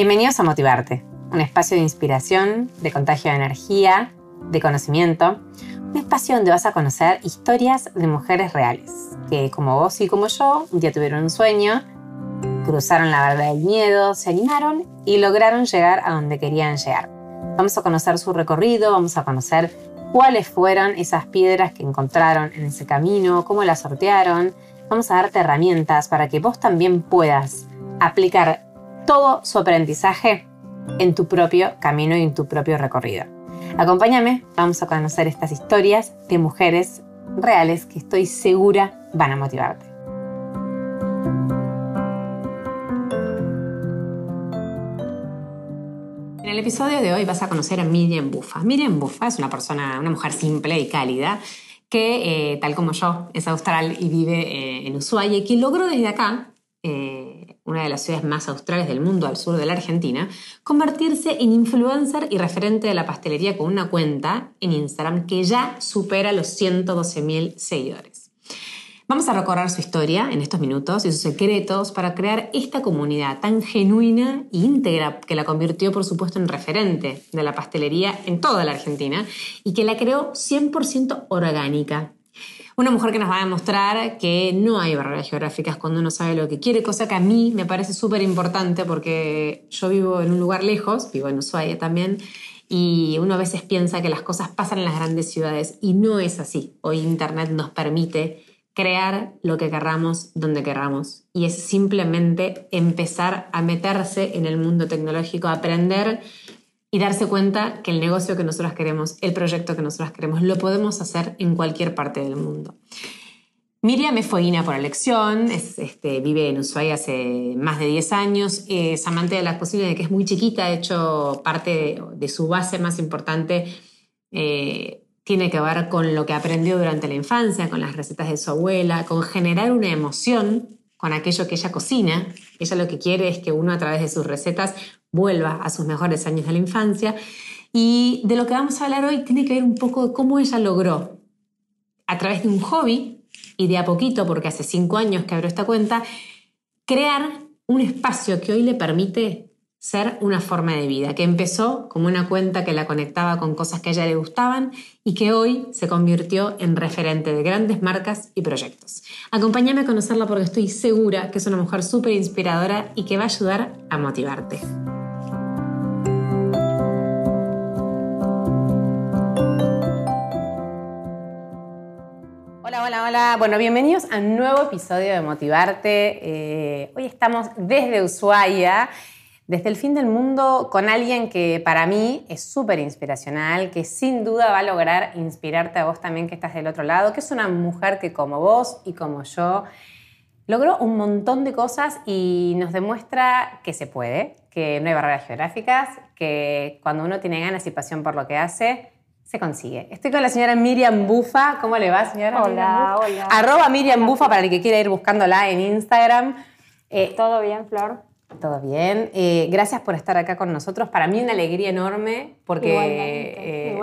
Bienvenidos a Motivarte, un espacio de inspiración, de contagio de energía, de conocimiento, un espacio donde vas a conocer historias de mujeres reales, que como vos y como yo, un día tuvieron un sueño, cruzaron la verdad del miedo, se animaron y lograron llegar a donde querían llegar. Vamos a conocer su recorrido, vamos a conocer cuáles fueron esas piedras que encontraron en ese camino, cómo las sortearon. Vamos a darte herramientas para que vos también puedas aplicar todo su aprendizaje en tu propio camino y en tu propio recorrido. Acompáñame, vamos a conocer estas historias de mujeres reales que estoy segura van a motivarte. En el episodio de hoy vas a conocer a Miriam Buffa. Miriam Buffa es una persona, una mujer simple y cálida que, eh, tal como yo, es austral y vive eh, en Ushuaia y que logró desde acá, eh, una de las ciudades más australes del mundo al sur de la Argentina, convertirse en influencer y referente de la pastelería con una cuenta en Instagram que ya supera los 112.000 seguidores. Vamos a recorrer su historia en estos minutos y sus secretos para crear esta comunidad tan genuina e íntegra que la convirtió, por supuesto, en referente de la pastelería en toda la Argentina y que la creó 100% orgánica. Una mujer que nos va a demostrar que no hay barreras geográficas cuando uno sabe lo que quiere, cosa que a mí me parece súper importante porque yo vivo en un lugar lejos, vivo en Ushuaia también, y uno a veces piensa que las cosas pasan en las grandes ciudades y no es así. Hoy Internet nos permite crear lo que querramos donde querramos. Y es simplemente empezar a meterse en el mundo tecnológico, aprender y darse cuenta que el negocio que nosotros queremos, el proyecto que nosotros queremos, lo podemos hacer en cualquier parte del mundo. Miriam es fueguina por elección, este, vive en Ushuaia hace más de 10 años, es amante de la cocina de que es muy chiquita, de hecho parte de, su base más importante eh, tiene que ver con lo que aprendió durante la infancia, con las recetas de su abuela, con generar una emoción con aquello que ella cocina. Ella lo que quiere es que uno a través de sus recetas vuelva a sus mejores años de la infancia. Y de lo que vamos a hablar hoy tiene que ver un poco de cómo ella logró, a través de un hobby y de a poquito, porque hace cinco años que abrió esta cuenta, crear un espacio que hoy le permite ser una forma de vida, que empezó como una cuenta que la conectaba con cosas que a ella le gustaban y que hoy se convirtió en referente de grandes marcas y proyectos. Acompáñame a conocerla porque estoy segura que es una mujer súper inspiradora y que va a ayudar a motivarte. Hola, hola, hola. Bueno, bienvenidos a un nuevo episodio de Motivarte. Eh, hoy estamos desde Ushuaia desde el fin del mundo con alguien que para mí es súper inspiracional, que sin duda va a lograr inspirarte a vos también que estás del otro lado, que es una mujer que como vos y como yo logró un montón de cosas y nos demuestra que se puede, que no hay barreras geográficas, que cuando uno tiene ganas y pasión por lo que hace, se consigue. Estoy con la señora Miriam Bufa. ¿Cómo le va, señora? Hola, hola. Arroba Miriam Bufa para el que quiera ir buscándola en Instagram. Eh, ¿Todo bien, Flor? Todo bien. Eh, gracias por estar acá con nosotros. Para mí una alegría enorme porque eh,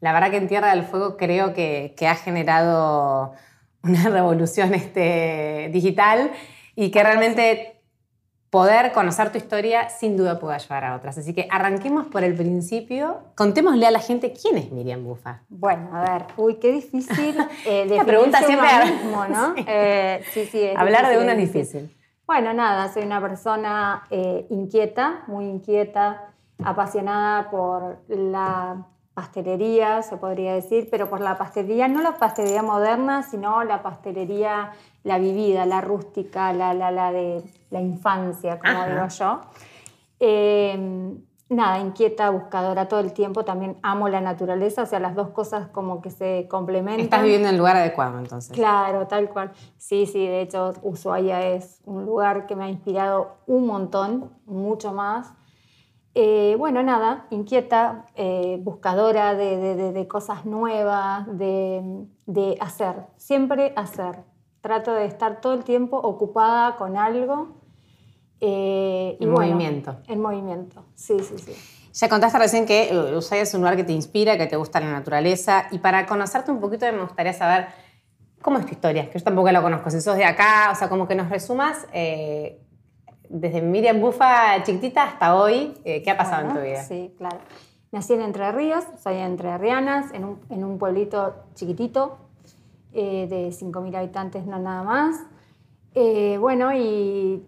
La, verdad que en Tierra del Fuego creo que, ha generado una revolución este, digital y que realmente poder conocer tu historia sin duda puede ayudar a otras. Así que arranquemos por el principio. Contémosle a la gente quién es Miriam Bufa. Bueno, a ver, uy, qué difícil. Eh, La pregunta siempre... Mismo, ¿no? sí. sí, Hablar de uno es difícil. Bueno, nada, soy una persona eh, inquieta, muy inquieta, apasionada por la pastelería, se podría decir, pero por la pastelería, no la pastelería moderna, sino la pastelería, la vivida, la rústica, la, la, de la infancia, como digo yo. Eh, nada, inquieta, buscadora todo el tiempo, también amo la naturaleza, o sea, las dos cosas como que se complementan. Estás viviendo en el lugar adecuado entonces. Claro, tal cual. Sí, sí, de hecho Ushuaia es un lugar que me ha inspirado un montón, mucho más. Eh, bueno, nada, inquieta, eh, buscadora de, cosas nuevas, de hacer, siempre hacer. Trato de estar todo el tiempo ocupada con algo eh, en movimiento. En movimiento, sí, sí, sí. Ya contaste recién que eh, Ushuaia es un lugar que te inspira, que te gusta la naturaleza. Y para conocerte un poquito me gustaría saber cómo es tu historia, que yo tampoco la conozco. Si sos de acá, o sea, como que nos resumas eh, desde Miriam Bufa chiquitita hasta hoy, eh, ¿qué ha pasado en tu vida? Sí, claro. Nací en Entre Ríos, soy entre Rianas, en un, en un pueblito chiquitito eh, de 5.000 habitantes, no nada más. Eh, bueno, y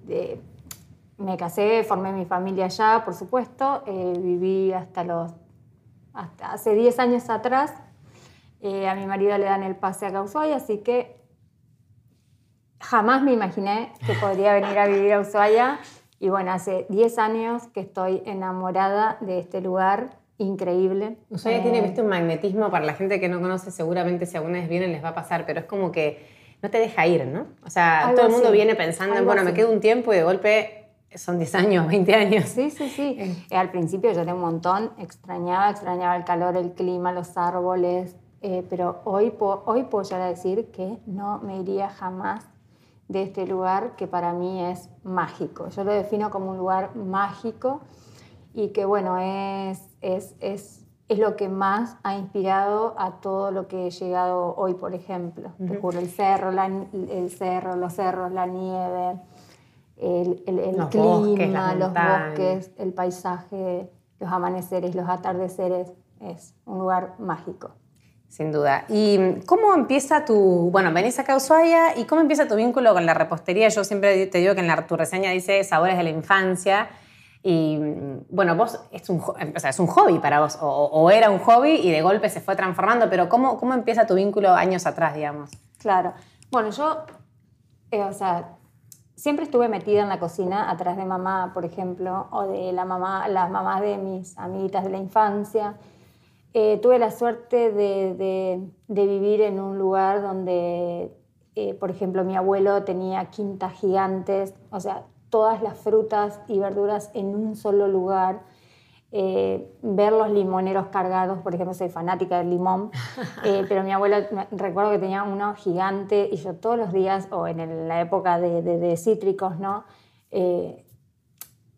me casé, formé mi familia allá, por supuesto. viví hasta los. Hasta hace 10 años atrás. a mi marido le dan el pase a Ushuaia, así que jamás me imaginé que podría venir a vivir a Ushuaia. Y bueno, hace 10 años que estoy enamorada de este lugar increíble. Ushuaia tiene, eh, viste, un magnetismo para la gente que no conoce, seguramente si alguna vez vienen les va a pasar, pero es como que no te deja ir, ¿no? O sea, todo el mundo viene pensando en, bueno, me quedo un tiempo y de golpe son 10 años, 20 años. Sí, sí, sí. Eh, al principio yo tengo un montón, extrañaba, extrañaba el calor, el clima, los árboles, eh, pero hoy, hoy puedo llegar a decir que no me iría jamás de este lugar que para mí es mágico. Yo lo defino como un lugar mágico y que bueno, es, es, es, es lo que más ha inspirado a todo lo que he llegado hoy, por ejemplo. el cerro, el cerro, los cerros, la nieve, el, el, clima, los bosques, el paisaje, los amaneceres, los atardeceres. Es un lugar mágico. Sin duda. ¿Y cómo empieza tu, bueno, venís acá a Ushuaia y cómo empieza tu vínculo con la repostería? Yo siempre te digo que en la, tu reseña dice sabores de la infancia. Y bueno, vos es un, o sea, es un hobby para vos, o, era un hobby y de golpe se fue transformando, pero ¿cómo, cómo empieza tu vínculo años atrás, digamos? Claro. Bueno, yo, eh, o sea, siempre estuve metida en la cocina atrás de mamá, por ejemplo, o de la mamá, las mamás de mis amiguitas de la infancia. Eh, tuve la suerte de, vivir en un lugar donde, eh, por ejemplo, mi abuelo tenía quintas gigantes, o sea, todas las frutas y verduras en un solo lugar. Eh, ver los limoneros cargados, por ejemplo, soy fanática del limón, pero mi abuelo recuerdo que tenía uno gigante y yo todos los días, o en la época de, cítricos, ¿no?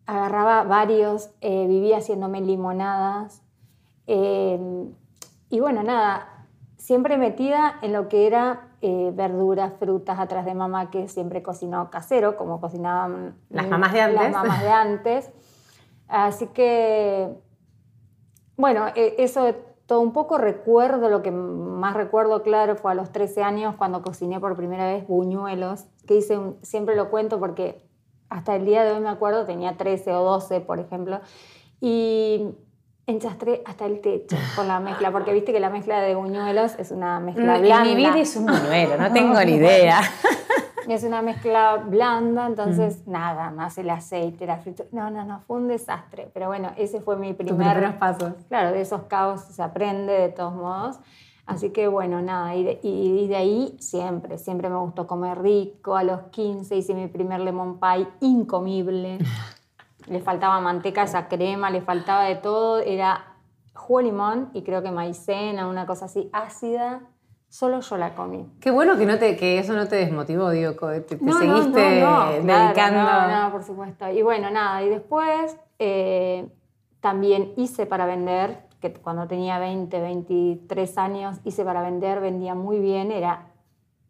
agarraba varios, vivía haciéndome limonadas, Em, y bueno, nada, siempre metida en lo que era eh, verduras, frutas atrás de mamá, que siempre cocinó casero, como cocinaban las mamás de antes. Las mamás de antes. Así que, bueno, e, eso todo un poco recuerdo, lo que más recuerdo claro fue a los 13 años cuando cociné por primera vez buñuelos, que hice, siempre lo cuento porque hasta el día de hoy me acuerdo, tenía 13 o 12, por ejemplo, y enchastré hasta el techo con la mezcla, porque viste que la mezcla de buñuelos es una mezcla blanda. Mi vida es un buñuelo, no tengo ni idea. Es una mezcla blanda, entonces nada, más el aceite, la fritura. No, no, no, fue un desastre. Pero bueno, ese fue mi primer paso. Claro, de esos caos se aprende de todos modos. Así que bueno, nada, y de, y de, ahí siempre, siempre me gustó comer rico. A los 15 hice mi primer lemon pie incomible. le faltaba manteca, esa crema, le faltaba de todo, era jugo limón y creo que maicena, una cosa así ácida. Solo yo la comí. Qué bueno que, no te, que eso no te desmotivó, digo, te, seguiste dedicando. no, no, por supuesto. Y bueno, nada, y después eh, también hice para vender, que cuando tenía 20, 23 años, hice para vender, vendía muy bien, era...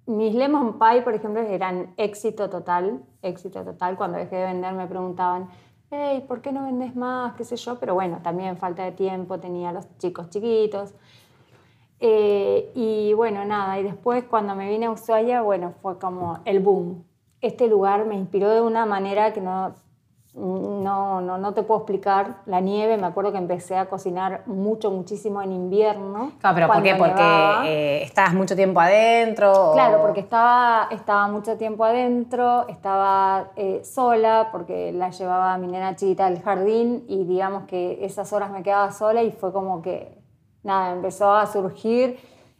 Mis lemon pie, por ejemplo, eran éxito total, éxito total. Cuando dejé de vender me preguntaban, hey, ¿por qué no vendes más? qué sé yo, pero bueno, también falta de tiempo, tenía los chicos chiquitos. Eh, y bueno, nada, y después cuando me vine a Ushuaia, bueno, fue como el boom. Este lugar me inspiró de una manera que no, no, no, no, te puedo explicar. La nieve, me acuerdo que empecé a cocinar mucho, muchísimo en invierno. Claro, pero ¿por qué? Porque eh, estabas mucho tiempo adentro. Claro, porque estaba, estaba mucho tiempo adentro, estaba eh, sola, porque la llevaba a mi nena chiquita al jardín y digamos que esas horas me quedaba sola y fue como que, nada, empezó a surgir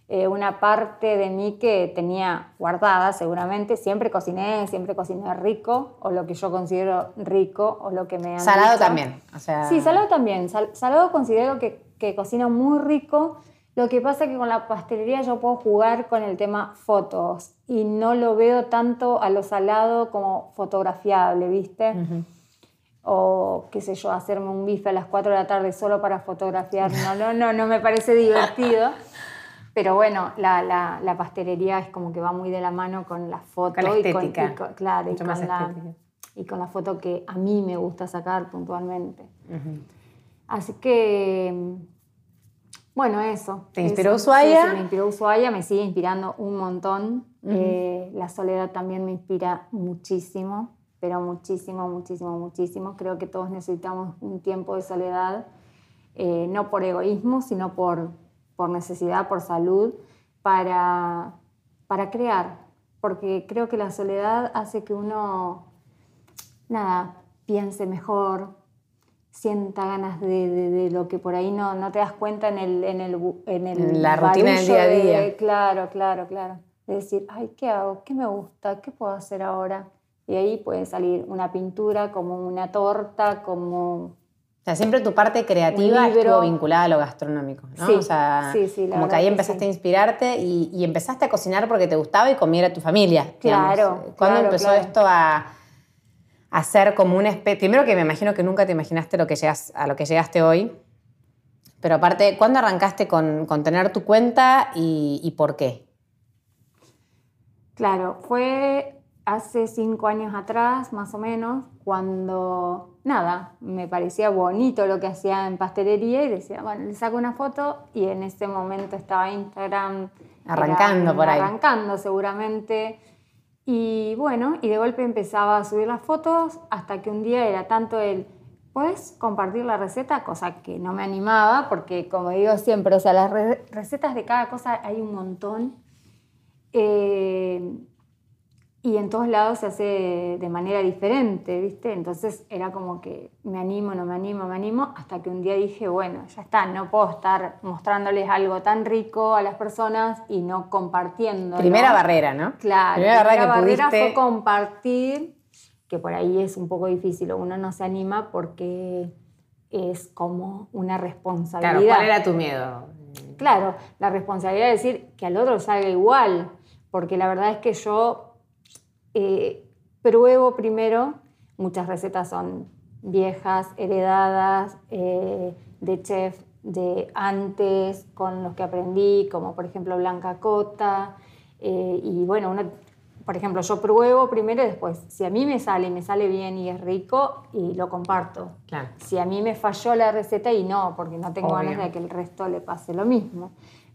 eh, una parte de mí que tenía guardada seguramente. Siempre cociné, siempre cociné rico, o lo que yo considero rico, o lo que me han Salado también. O sea... Sí, salado también. salado considero que, que cocino muy rico. Lo que pasa es que con la pastelería yo puedo jugar con el tema fotos y no lo veo tanto a lo salado como fotografiable, ¿viste? O qué sé yo, hacerme un bife a las 4 de la tarde solo para fotografiar. No, no, no, no me parece divertido. Pero bueno, la, la, pastelería es como que va muy de la mano con la foto. Con la estética. Y con, claro, y con la, y con la foto que a mí me gusta sacar puntualmente. Así que, bueno, eso. ¿Te inspiró. Ushuaia? Sí, sí, me inspiró Ushuaia, me sigue inspirando un montón. Eh, la soledad también me inspira muchísimo, pero muchísimo, muchísimo, muchísimo. Creo que todos necesitamos un tiempo de soledad, eh, no por egoísmo, sino por, por necesidad, por salud, para, para crear. Porque creo que la soledad hace que uno nada, piense mejor, sienta ganas de, lo que por ahí no, no te das cuenta en el... En, el, en, la rutina del día a día. claro, claro, claro. De decir, ay, ¿qué hago? ¿Qué me gusta? ¿Qué puedo hacer ahora? Y ahí puede salir una pintura, como una torta, como... O sea, siempre tu parte creativa estuvo vinculada a lo gastronómico, ¿no? Sí, o sea, sí, sí, como que ahí empezaste a inspirarte y, empezaste a cocinar porque te gustaba y comiera tu familia. Claro. ¿Cuándo empezó esto a, hacer como un especie. Primero que me imagino que nunca te imaginaste lo que llegas, a lo que llegaste hoy. Pero aparte, ¿cuándo arrancaste con, tener tu cuenta y, por qué? Claro, fue hace cinco años atrás, más o menos, cuando, nada, me parecía bonito lo que hacía en pastelería y decía, bueno, le saco una foto y en ese momento estaba Instagram. Arrancando por ahí. Arrancando seguramente y bueno, y de golpe empezaba a subir las fotos hasta que un día era tanto el, ¿puedes compartir la receta? Cosa que no me animaba porque como digo siempre, o sea, las recetas de cada cosa hay un montón. Eh, y en todos lados se hace de manera diferente, ¿viste? Entonces era como que me animo, no me animo, me animo, hasta que un día dije, bueno, ya está, no puedo estar mostrándoles algo tan rico a las personas y no compartiendo. Primera barrera, ¿no? Claro, primera, primera barrera fue compartir, que por ahí es un poco difícil, uno no se anima porque es como una responsabilidad. Claro, ¿cuál era tu miedo? Claro, la responsabilidad de decir que al otro salga igual, porque la verdad es que yo eh, pruebo primero, muchas recetas son viejas, heredadas, eh, de chef de antes, con los que aprendí, como por ejemplo Blanca Cota. Eh, y bueno, por ejemplo, yo pruebo primero y después, si a mí me sale y me sale bien y es rico, y lo comparto. Si a mí me falló la receta y no, porque no tengo ganas de que el resto le pase lo mismo.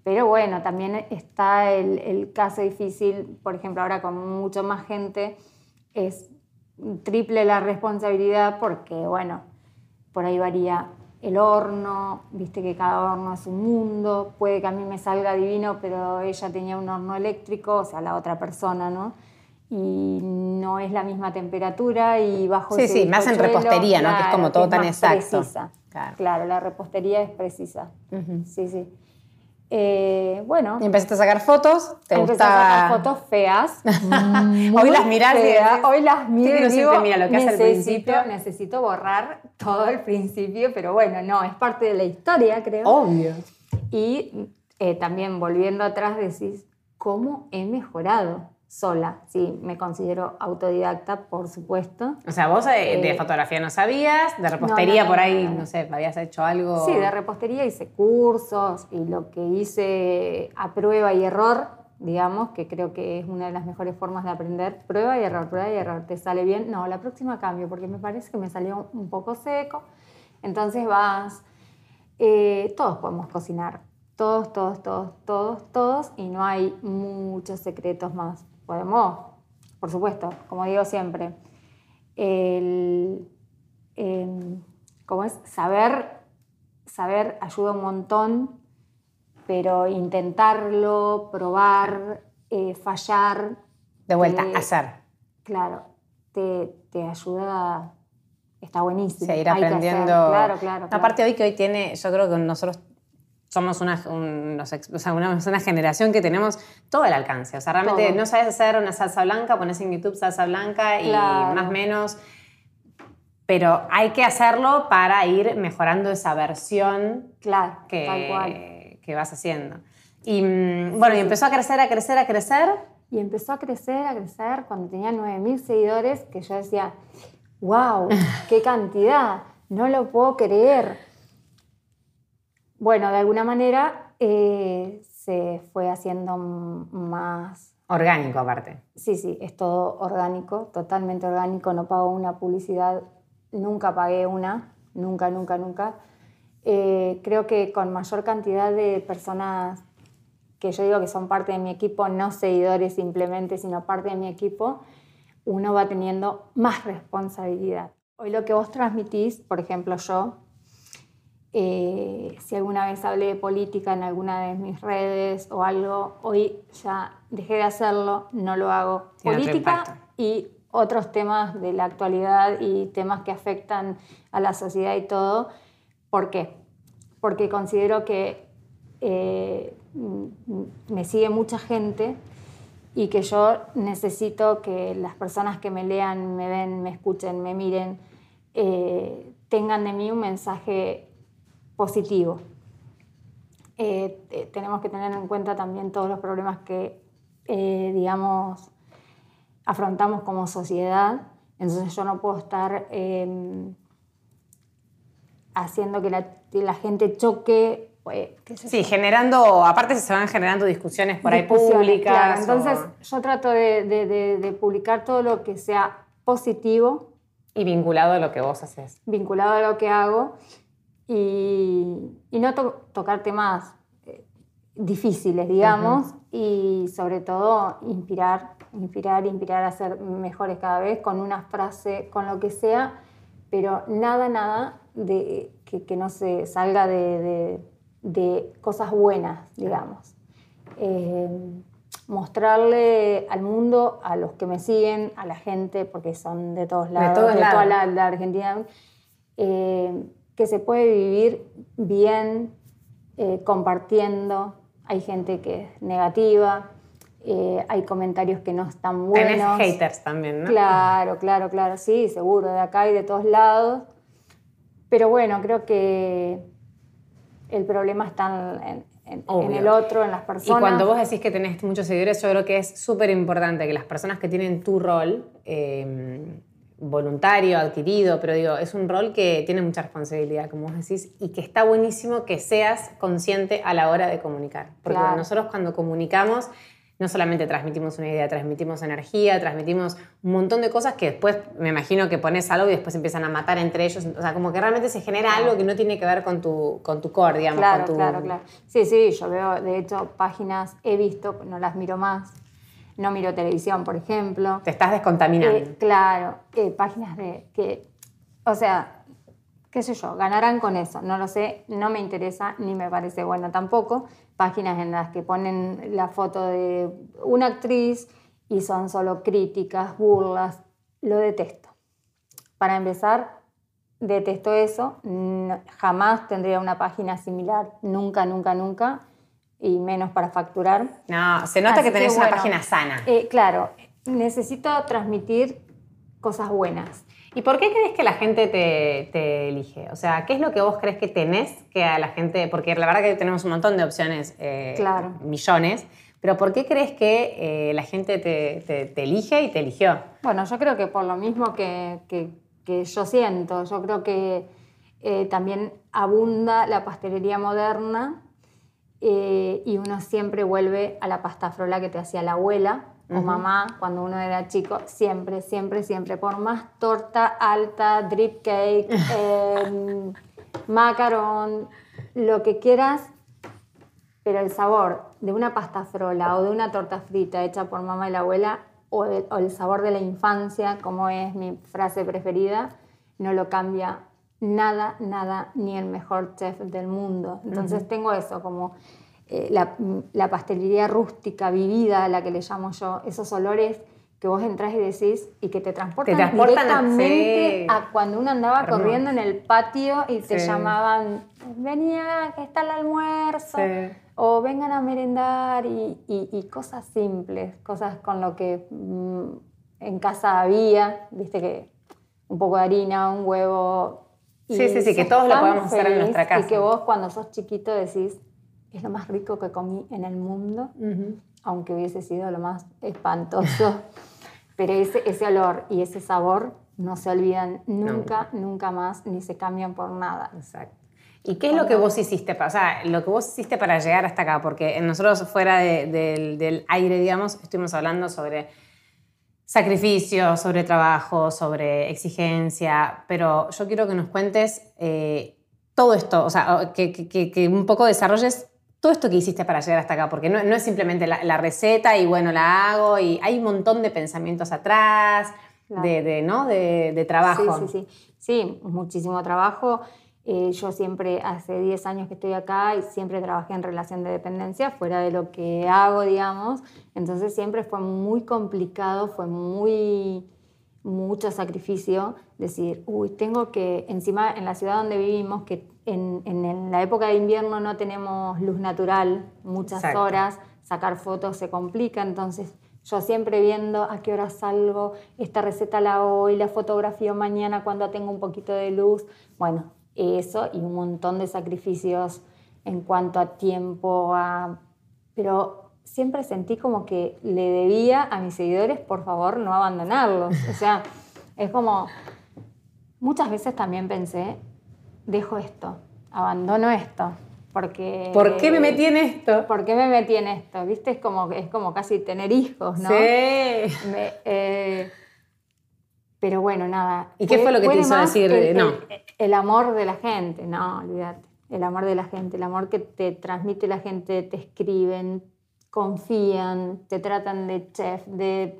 Pero bueno, también está el, caso difícil, por ejemplo, ahora con mucho más gente, es triple la responsabilidad porque, bueno, por ahí varía el horno, viste que cada horno es un mundo, puede que a mí me salga divino, pero ella tenía un horno eléctrico, o sea, la otra persona, ¿no? Y no es la misma temperatura y bajo Sí, sí, más en repostería, ¿no? Que es como todo tan exacto. Claro. la repostería es precisa. Sí, sí. Eh, bueno. Y empezaste a sacar fotos. ¿Te empecé a sacar fotos feas. hoy las miras Hoy las miro y digo, mira lo que hace al principio. Necesito borrar todo el principio, pero bueno, no, es parte de la historia, creo. Obvio. Y eh, también volviendo atrás decís, ¿cómo he mejorado? Sola. Sí, me considero autodidacta, por supuesto. O sea, vos de, eh, fotografía no sabías, de repostería por ahí, no, sé, habías hecho algo. Sí, de repostería hice cursos y lo que hice a prueba y error, digamos, que creo que es una de las mejores formas de aprender, prueba y error, prueba y error. ¿Te sale bien? No, la próxima cambio, porque me parece que me salió un poco seco. Entonces vas, eh, todos podemos cocinar, todos, todos, todos, todos, todos, y no hay muchos secretos más podemos, por supuesto, como digo siempre, el, em, es? Saber, saber ayuda un montón, pero intentarlo, probar, eh, fallar. De vuelta, hacer. Claro, te, ayuda, está buenísimo. Seguir aprendiendo. Claro, claro, Aparte hoy que hoy tiene, yo creo que nosotros somos una, una, generación que tenemos todo el alcance. O sea, realmente no sabes hacer una salsa blanca, pones en YouTube salsa blanca y más o menos. Pero hay que hacerlo para ir mejorando esa versión claro, que, que vas haciendo. Y mm, bueno, y empezó a crecer, a crecer, a crecer. Y empezó a crecer, a crecer cuando tenía 9.000 seguidores, que yo decía, wow, qué cantidad, no lo puedo creer bueno, de alguna manera eh, se fue haciendo más, Orgánico aparte. Sí, sí, es todo orgánico, totalmente orgánico. No pago una publicidad, nunca pagué una, nunca, nunca, nunca. Eh, creo que con mayor cantidad de personas que yo digo que son parte de mi equipo, no seguidores simplemente, sino parte de mi equipo, uno va teniendo más responsabilidad. Hoy lo que vos transmitís, por ejemplo yo, eh, si alguna vez hablé de política en alguna de mis redes o algo, hoy ya dejé de hacerlo, no lo hago. política y otros temas de la actualidad y temas que afectan a la sociedad y todo. ¿Por qué? Porque considero que eh, me sigue mucha gente y que yo necesito que las personas que me lean, me ven, me escuchen, me miren, eh, tengan de mí un mensaje positivo. Eh, eh, tenemos que tener en cuenta también todos los problemas que, digamos, afrontamos como sociedad. Entonces yo no puedo estar em, haciendo que la, gente choque sí, generando, aparte se van generando discusiones por ahí públicas. Entonces yo trato de, publicar todo lo que sea positivo. Y vinculado a lo que vos haces. Vinculado a lo que hago y, no tocar temas eh, difíciles, digamos, y sobre todo inspirar, inspirar, inspirar a ser mejores cada vez con una frase, con lo que sea, pero nada, nada de, que, no se salga de, cosas buenas, digamos. Eh, mostrarle al mundo, a los que me siguen, a la gente, porque son de todos lados, de, toda la, Argentina, eh, que se puede vivir bien eh, compartiendo. Hay gente que es negativa, eh, hay comentarios que no están buenos. Tenés haters también, ¿no? Claro, claro, claro, sí, seguro, de acá y de todos lados. Pero bueno, creo que el problema está en, el otro, en las personas. Y cuando vos decís que tenés muchos seguidores, yo creo que es súper importante que las personas que tienen tu rol eh, voluntario, adquirido, pero digo, es un rol que tiene mucha responsabilidad, como vos decís, y que está buenísimo que seas consciente a la hora de comunicar. Porque nosotros cuando comunicamos, no solamente transmitimos una idea, transmitimos energía, transmitimos un montón de cosas que después me imagino que pones algo y después empiezan a matar entre ellos. O sea, como que realmente se genera algo que no tiene que ver con tu, con tu core, digamos. Claro, con tu... claro, claro. Sí, sí, yo veo, de hecho, páginas he visto, no las miro más, no miro televisión, por ejemplo. Te estás descontaminando. Eh, claro, eh, páginas de que, o sea, qué sé yo, ganarán con eso, no lo sé, no me interesa ni me parece bueno tampoco. Páginas en las que ponen la foto de una actriz y son solo críticas, burlas, lo detesto. Para empezar, detesto eso, jamás tendría una página similar, nunca, nunca, nunca y menos para facturar. No, se nota que tenés una página sana. Eh, claro, necesito transmitir cosas buenas. ¿Y por qué crees que la gente te, elige? O sea, ¿qué es lo que vos crees que tenés que a la gente, porque la verdad que tenemos un montón de opciones, eh, claro. millones, pero ¿por qué crees que eh, la gente te, elige y te eligió? Bueno, yo creo que por lo mismo que, que, yo siento, yo creo que también abunda la pastelería moderna eh, y uno siempre vuelve a la pasta frola que te hacía la abuela o mamá cuando uno era chico, siempre, siempre, siempre, por más torta alta, drip cake, eh, macarón, lo que quieras, pero el sabor de una pasta frola o de una torta frita hecha por mamá y la abuela o, o el sabor de la infancia, como es mi frase preferida, no lo cambia nada, nada, ni el mejor chef del mundo. Entonces tengo eso, como eh, la, pastelería rústica, vivida, la que le llamo yo, esos olores que vos entras y decís y que te transportan, directamente a, cuando uno andaba corriendo en el patio y te llamaban, venía, que está el almuerzo, o vengan a merendar y, cosas simples, cosas con lo que mm, en casa había, viste que un poco de harina, un huevo, Sí, sí, sí, que todos lo podemos hacer en nuestra casa. Y que vos cuando sos chiquito decís, es lo más rico que comí en el mundo, aunque hubiese sido lo más espantoso. Pero ese, ese olor y ese sabor no se olvidan nunca, nunca más, ni se cambian por nada. Exacto. ¿Y qué es lo que vos hiciste? Para, o sea, lo que vos hiciste para llegar hasta acá, porque nosotros fuera del aire, digamos, estuvimos hablando sobre sacrificio, sobre trabajo, sobre exigencia, pero yo quiero que nos cuentes eh, todo esto, o sea, que, un poco desarrolles todo esto que hiciste para llegar hasta acá, porque no, es simplemente la, receta y bueno, la hago, y hay un montón de pensamientos atrás, de, ¿no? de, trabajo. Sí, sí, sí, sí, muchísimo trabajo. Eh, yo siempre, hace 10 años que estoy acá y siempre trabajé en relación de dependencia, fuera de lo que hago, digamos. Entonces siempre fue muy complicado, fue muy mucho sacrificio decir, uy, tengo que, encima en la ciudad donde vivimos, que en, en la época de invierno no tenemos luz natural, muchas horas, sacar fotos se complica, entonces yo siempre viendo a qué hora salgo, esta receta la hago hoy, la fotografía mañana cuando tengo un poquito de luz. Bueno, eso y un montón de sacrificios en cuanto a tiempo, pero siempre sentí como que le debía a mis seguidores, por favor, no abandonarlos. O sea, es como, muchas veces también pensé, dejo esto, abandono esto, porque... ¿Por qué me metí en esto? ¿Por qué me metí en esto? ¿Viste? Es como, es como casi tener hijos, ¿no? Sí. Eh, pero bueno, nada. ¿Y qué fue lo que te hizo decir el, no? El, amor de la gente, no, olvídate. El amor de la gente, el amor que te transmite la gente, te escriben, confían, te tratan de chef, de.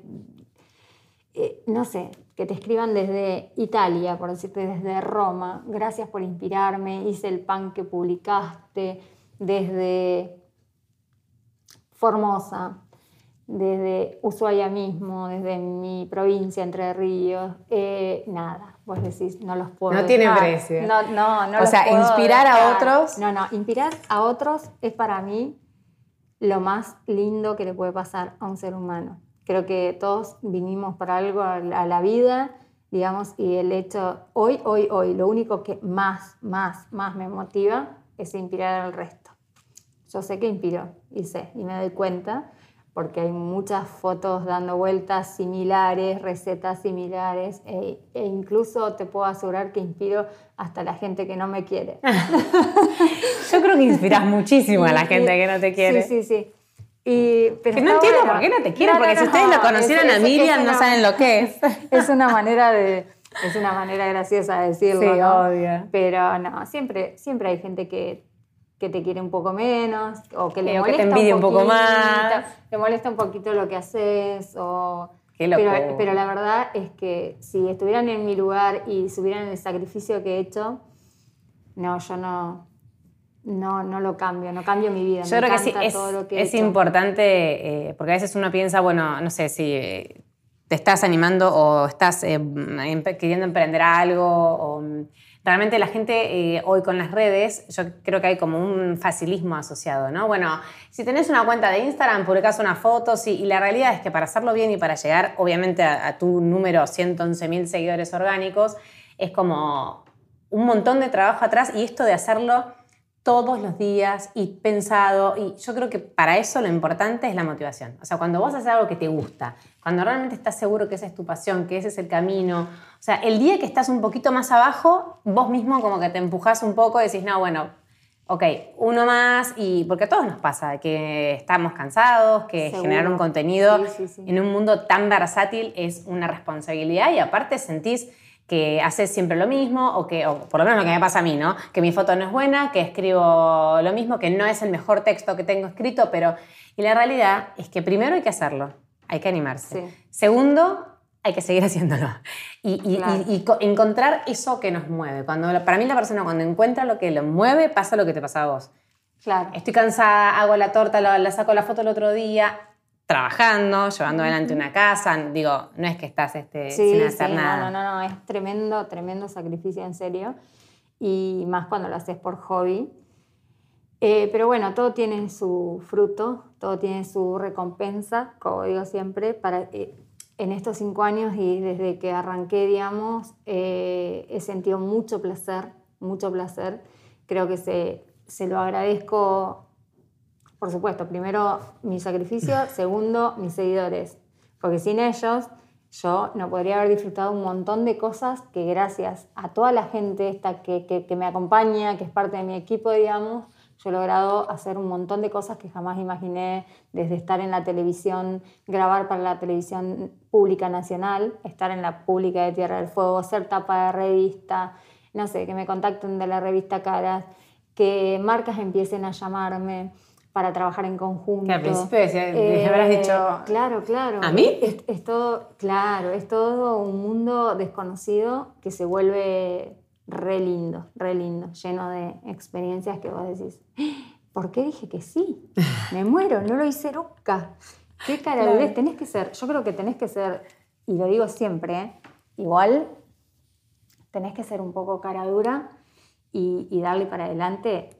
Eh, no sé, que te escriban desde Italia, por decirte, desde Roma. Gracias por inspirarme, hice el pan que publicaste, desde Formosa desde Ushuaia mismo, desde mi provincia, Entre Ríos, eh, nada, vos decís, no los puedo. No tiene precio. No, no, no O sea, inspirar a otros. No, no, inspirar a otros es para mí lo más lindo que le puede pasar a un ser humano. Creo que todos vinimos para algo a la vida, digamos, y el hecho, hoy, hoy, hoy, lo único que más, más, más me motiva es inspirar al resto. Yo sé que inspiro, y sé, y me doy cuenta porque hay muchas fotos dando vueltas similares, recetas similares, e, e, incluso te puedo asegurar que inspiro hasta la gente que no me quiere. Yo creo que inspiras muchísimo a la gente que no te quiere. Sí, sí, sí. Y, pero que no entiendo por qué no te quiere, porque si ustedes lo conocieran a Miriam no saben lo que es. Es una manera de... Es una manera graciosa de decirlo, sí, obvio. Pero no, siempre, siempre hay gente que que te quiere un poco menos o que le eh, molesta que te envidia un, poco más. Le molesta un poquito lo que haces o... Qué pero, pero, la verdad es que si estuvieran en mi lugar y subieran el sacrificio que he hecho, no, yo no, no, no lo cambio, no cambio mi vida. Yo creo que sí, es, es importante, eh, porque a veces uno piensa, bueno, no sé si eh, te estás animando o estás queriendo emprender algo o realmente la gente eh, hoy con las redes, yo creo que hay como un facilismo asociado, ¿no? Bueno, si tenés una cuenta de Instagram, publicás una foto, sí, y la realidad es que para hacerlo bien y para llegar, obviamente, a, tu número 111 mil seguidores orgánicos, es como un montón de trabajo atrás y esto de hacerlo todos los días y pensado. Y yo creo que para eso lo importante es la motivación. O sea, cuando vos haces algo que te gusta, cuando realmente estás seguro que esa es tu pasión, que ese es el camino. O sea, el día que estás un poquito más abajo, vos mismo como que te empujás un poco y decís, no, bueno, ok, uno más. Y porque a todos nos pasa que estamos cansados, que generar un contenido en un mundo tan versátil es una responsabilidad y aparte sentís que haces siempre lo mismo, o que, o por lo menos lo que me pasa a mí, ¿no? Que mi foto no es buena, que escribo lo mismo, que no es el mejor texto que tengo escrito, pero... Y la realidad es que primero hay que hacerlo, hay que animarse. Segundo, hay que seguir haciéndolo. Y, encontrar eso que nos mueve. Cuando, para mí la persona cuando encuentra lo que lo mueve, pasa lo que te pasa a vos. Claro. Estoy cansada, hago la torta, la, la saco la foto el otro día, trabajando, llevando adelante una casa, digo, no es que estás este, sin hacer nada. No, no, no, es tremendo, tremendo sacrificio en serio, y más cuando lo haces por hobby. Eh, pero bueno, todo tiene su fruto, todo tiene su recompensa, como digo siempre, para, eh, en estos cinco años y desde que arranqué, digamos, eh, he sentido mucho placer, mucho placer. Creo que se, se lo agradezco por supuesto, primero mi sacrificio, segundo mis seguidores, porque sin ellos yo no podría haber disfrutado un montón de cosas que gracias a toda la gente esta que, que, me acompaña, que es parte de mi equipo, digamos, yo he logrado hacer un montón de cosas que jamás imaginé, desde estar en la televisión, grabar para la televisión pública nacional, estar en la pública de Tierra del Fuego, ser tapa de revista, no sé, que me contacten de la revista Caras, que marcas empiecen a llamarme para trabajar en conjunto. Que al principio eh, habrás dicho... Claro, claro. ¿A mí? Es, todo, claro, es todo un mundo desconocido que se vuelve re lindo, re lindo, lleno de experiencias que vos decís, ¿por qué dije que sí? Me muero, no lo hice nunca. ¿Qué cara claro. Tenés que ser, yo creo que tenés que ser, y lo digo siempre, igual tenés que ser un poco cara dura y, darle para adelante.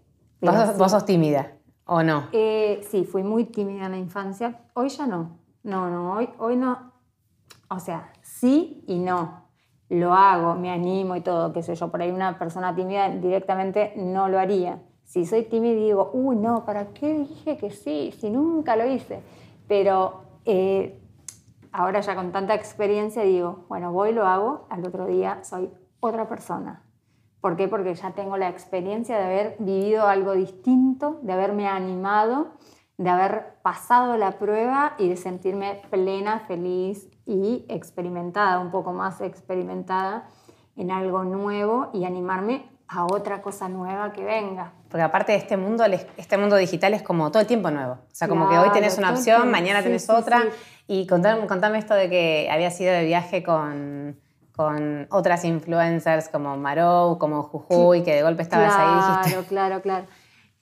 ¿Vos, sos tímida o no? Eh, sí, fui muy tímida en la infancia. Hoy ya no. No, no, hoy, hoy no. O sea, sí y no. Lo hago, me animo y todo, qué sé yo. Por ahí una persona tímida directamente no lo haría. Si soy tímida y digo, uy, no, ¿para qué dije que sí? Si nunca lo hice. Pero eh, ahora ya con tanta experiencia digo, bueno, voy, lo hago, al otro día soy otra persona. ¿Por qué? Porque ya tengo la experiencia de haber vivido algo distinto, de haberme animado, de haber pasado la prueba y de sentirme plena, feliz y experimentada, un poco más experimentada en algo nuevo y animarme a otra cosa nueva que venga. Porque aparte de este mundo, este mundo digital es como todo el tiempo nuevo. O sea, como que hoy tenés una opción, mañana tenés otra. Y contame, contame esto de que había sido de viaje con con otras influencers como Marou, como Jujuy, que de golpe estabas ahí y dijiste... Claro, claro, claro.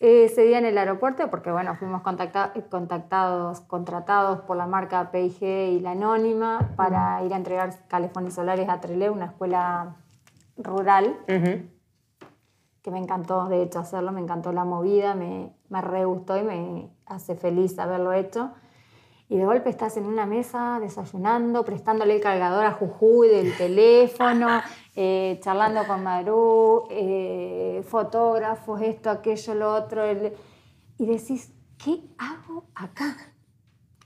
Ese día en el aeropuerto, porque bueno, fuimos contactados, contratados por la marca PIG y la Anónima para ir a entregar calefones solares a Treleu, una escuela rural, que me encantó de hecho hacerlo, me encantó la movida, me, me re gustó y me hace feliz haberlo hecho y de golpe estás en una mesa desayunando, prestándole el cargador a Jujuy del teléfono, eh, charlando con Maru, eh, fotógrafos, esto, aquello, lo otro, y decís, ¿qué hago acá?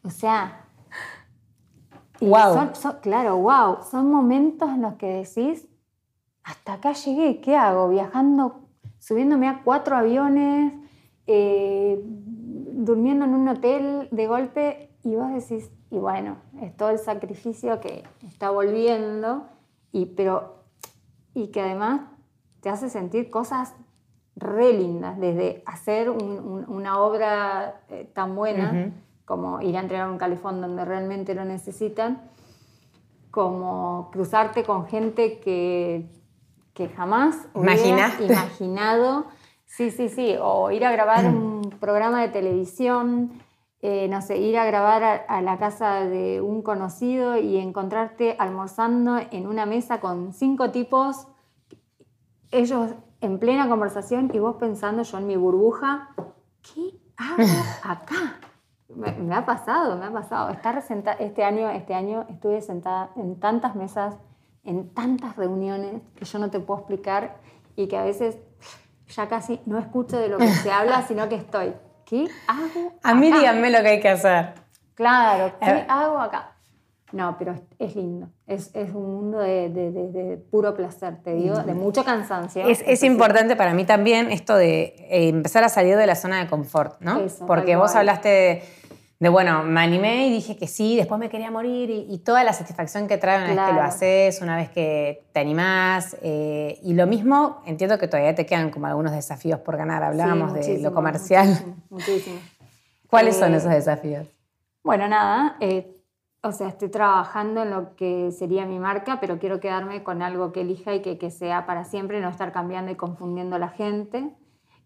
O sea, wow. claro, wow, son momentos en los que decís, hasta acá llegué, ¿qué hago? Viajando, subiéndome a cuatro aviones, eh, durmiendo en un hotel de golpe y vos decís, y bueno, es todo el sacrificio que está volviendo, y, pero, y que además te hace sentir cosas re lindas, desde hacer una obra eh, tan buena como ir a entregar un calefón donde realmente lo necesitan, como cruzarte con gente que, que jamás hubiera imaginado. Sí, sí, sí, o ir a grabar un programa de televisión eh, no sé, ir a grabar a, la casa de un conocido y encontrarte almorzando en una mesa con cinco tipos, ellos en plena conversación y vos pensando yo en mi burbuja, ¿qué hago acá? Me, ha pasado, me ha pasado. Estar sentada, este año, este año estuve sentada en tantas mesas, en tantas reuniones que yo no te puedo explicar y que a veces ya casi no escucho de lo que se habla, sino que estoy ¿qué hago? A mí díganme lo que hay que hacer. Claro, ¿qué hago acá? No, pero es, lindo. Es, un mundo de, puro placer, te digo, de mucho cansancio. Es, importante para mí también esto de eh, empezar a salir de la zona de confort, ¿no? Porque vos hablaste de de bueno, me animé y dije que sí, después me quería morir y, toda la satisfacción que trae una vez que lo haces, una vez que te animás. Eh, y lo mismo, entiendo que todavía te quedan como algunos desafíos por ganar. Hablábamos de lo comercial. Muchísimo. ¿Cuáles son eh, esos desafíos? Bueno, nada, eh, o sea, estoy trabajando en lo que sería mi marca, pero quiero quedarme con algo que elija y que, que sea para siempre, no estar cambiando y confundiendo a la gente.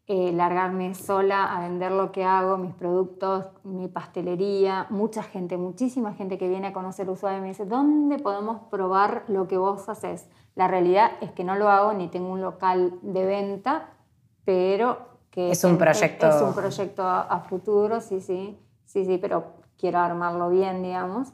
Eh, largarme sola a vender lo que hago, mis productos, mi pastelería. Mucha gente, muchísima gente que viene a conocer Ushuaia me dice, ¿dónde podemos probar lo que vos haces? La realidad es que no lo hago ni tengo un local de venta, pero que es un proyecto. Es, un proyecto a, futuro, sí, sí, sí, sí, pero quiero armarlo bien, digamos.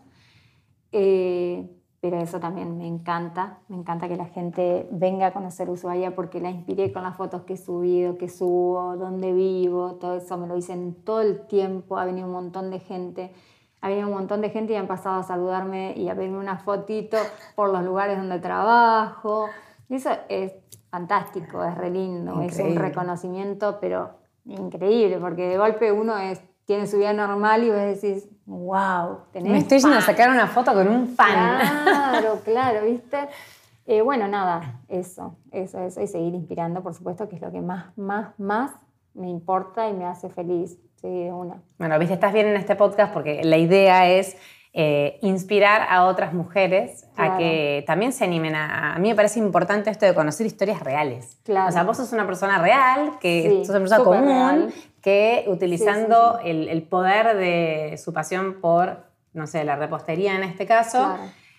Eh, pero eso también me encanta, me encanta que la gente venga a conocer Ushuaia porque la inspiré con las fotos que he subido, que subo, dónde vivo, todo eso me lo dicen todo el tiempo, ha venido un montón de gente había un montón de gente y han pasado a saludarme y a pedirme una fotito por los lugares donde trabajo. Y eso es fantástico, es re lindo, es un reconocimiento, pero increíble, porque de golpe uno es, tiene su vida normal y vos decís, wow, tenés. Me estoy yendo a sacar una foto con un fan. Claro, claro, ¿viste? Eh, bueno, nada, eso, eso, eso, y seguir inspirando, por supuesto, que es lo que más, más, más me importa y me hace feliz. Sí, de una. Bueno, viste, estás bien en este podcast porque la idea es eh, inspirar a otras mujeres a que también se animen a, a... mí me parece importante esto de conocer historias reales. Claro. O sea, vos sos una persona real, que sos una persona común, que utilizando el, poder de su pasión por, no sé, la repostería en este caso,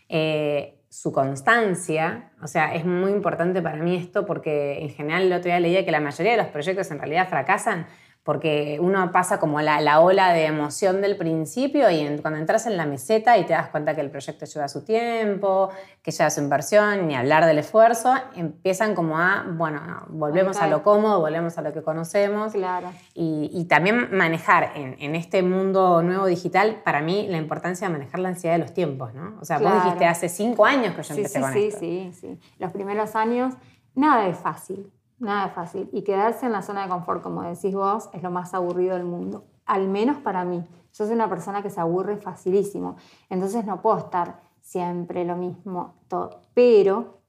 eh, su constancia, o sea, es muy importante para mí esto porque en general el otro día leía que la mayoría de los proyectos en realidad fracasan porque uno pasa como la, ola de emoción del principio y cuando entras en la meseta y te das cuenta que el proyecto lleva su tiempo, que lleva su inversión, ni hablar del esfuerzo, empiezan como a, bueno, volvemos a lo cómodo, volvemos a lo que conocemos. Claro. Y, también manejar en, este mundo nuevo digital, para mí la importancia de manejar la ansiedad de los tiempos, ¿no? O sea, vos dijiste hace cinco años que yo empecé sí, con sí, esto. Sí, sí, sí. Los primeros años, nada es fácil Nada fácil. Y quedarse en la zona de confort, como decís vos, es lo más aburrido del mundo. Al menos para mí. Yo soy una persona que se aburre facilísimo. Entonces no puedo estar siempre lo mismo. Todo. Pero,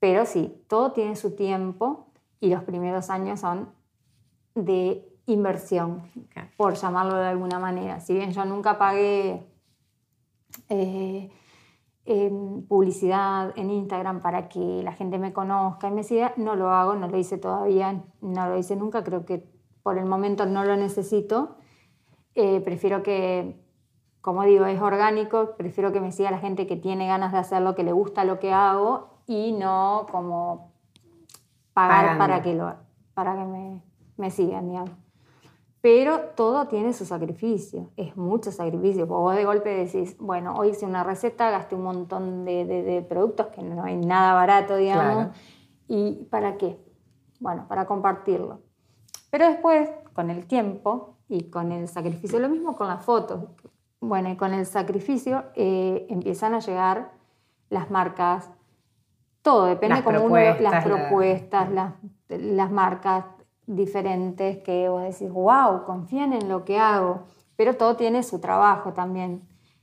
pero sí, todo tiene su tiempo y los primeros años son de inversión, por llamarlo de alguna manera. Si bien yo nunca pagué... Eh, en publicidad en Instagram para que la gente me conozca y me siga, no lo hago, no lo hice todavía, no lo hice nunca, creo que por el momento no lo necesito. Eh, prefiero que, como digo, es orgánico, prefiero que me siga la gente que tiene ganas de hacerlo, que le gusta lo que hago y no como pagar para que, lo, para que me, me sigan, digamos. Pero todo tiene su sacrificio, es mucho sacrificio. Porque vos de golpe decís, bueno, hoy hice una receta, gasté un montón de, productos que no hay nada barato, digamos. ¿Y para qué? Bueno, para compartirlo. Pero después, con el tiempo y con el sacrificio, lo mismo con las fotos. Bueno, y con el sacrificio eh, empiezan a llegar las marcas, todo, depende como uno, las propuestas, las, las marcas, diferentes que vos decís, wow, confían en lo que hago, pero todo tiene su trabajo también.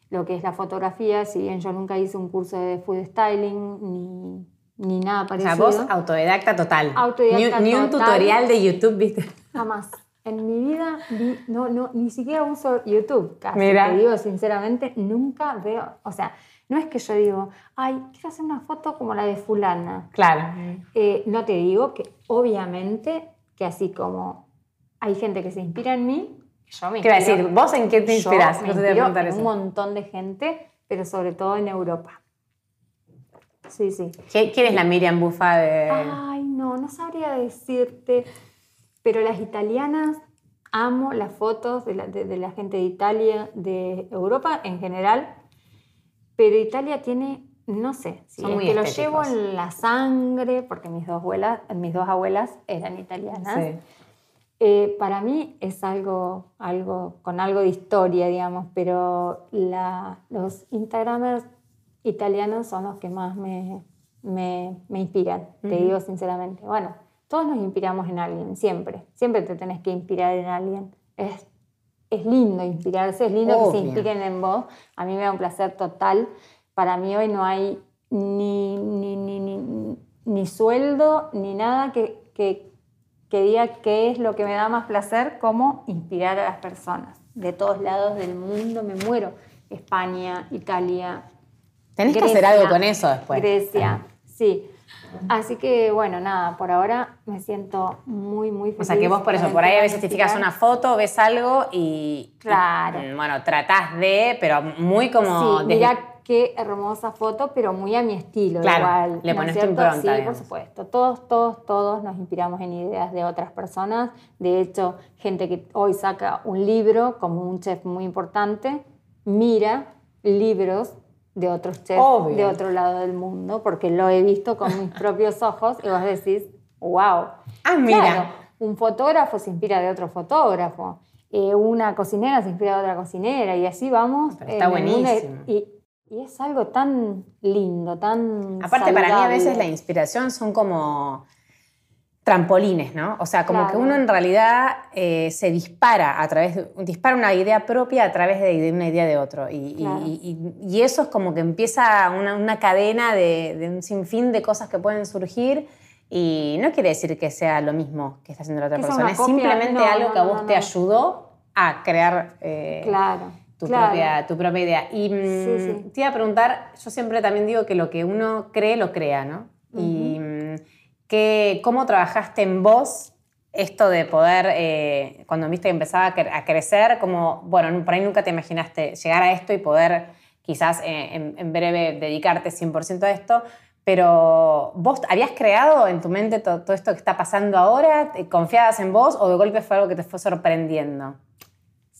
Lo que es la fotografía, si bien yo nunca hice un curso de food styling ni, ni nada parecido. O sea, vos autodidacta total. ni, un tutorial de YouTube, ¿viste? Jamás. En mi vida no, no, ni siquiera uso YouTube, casi. Te digo sinceramente, nunca veo, o sea, no es que yo digo, ay, quiero hacer una foto como la de fulana. Claro. Eh, no te digo que obviamente que así como hay gente que se inspira en mí, yo me Quiero decir, ¿vos en qué te inspiras? Yo me inspiro en un montón de gente, pero sobre todo en Europa. Sí, sí. ¿Quién es la Miriam Bufa de...? Ay, no, no sabría decirte, pero las italianas, amo las fotos de la, de la gente de Italia, de Europa en general, pero Italia tiene no sé, si es que lo llevo en la sangre, porque mis dos abuelas, mis dos abuelas eran italianas. Eh, para mí es algo, algo con algo de historia, digamos, pero los Instagramers italianos son los que más me, me, inspiran, te digo sinceramente. Bueno, todos nos inspiramos en alguien, siempre. Siempre te tenés que inspirar en alguien. Es, es lindo inspirarse, es lindo que se inspiren en vos. A mí me da un placer total para mí hoy no hay ni, ni, sueldo ni nada que, que, diga qué es lo que me da más placer como inspirar a las personas de todos lados del mundo. Me muero. España, Italia. Tenés que hacer algo con eso después. Grecia, sí. Así que bueno, nada, por ahora me siento muy, muy feliz. O sea que vos por eso, por ahí a veces te fijas una foto, ves algo y. Claro. bueno, tratás de, pero muy como. Sí, qué hermosa foto, pero muy a mi estilo igual. Le pones tu impronta. Sí, por supuesto. Todos, todos, todos nos inspiramos en ideas de otras personas. De hecho, gente que hoy saca un libro, como un chef muy importante, mira libros de otros chefs de otro lado del mundo, porque lo he visto con mis propios ojos y vos decís, wow. Ah, mira. un fotógrafo se inspira de otro fotógrafo. eh, una cocinera se inspira de otra cocinera y así vamos. Pero está buenísimo. Y, y, es algo tan lindo, tan... Aparte para mí a veces la inspiración son como trampolines, ¿no? O sea, como que uno en realidad eh, se dispara a través, de, dispara una idea propia a través de, una idea de otro. Y, y, eso es como que empieza una, una cadena de, de, un sinfín de cosas que pueden surgir. Y no quiere decir que sea lo mismo que está haciendo la otra persona, es simplemente algo que a vos te ayudó a crear eh, tu, Propia, tu propia idea. Y mm, te iba a preguntar, yo siempre también digo que lo que uno cree, lo crea, ¿no? Y mm, que, cómo trabajaste en vos esto de poder, eh, cuando viste que empezaba a, crecer, como, bueno, por ahí nunca te imaginaste llegar a esto y poder quizás eh, en, breve dedicarte 100% a esto, pero vos habías creado en tu mente todo, todo, esto que está pasando ahora, confiabas en vos o de golpe fue algo que te fue sorprendiendo?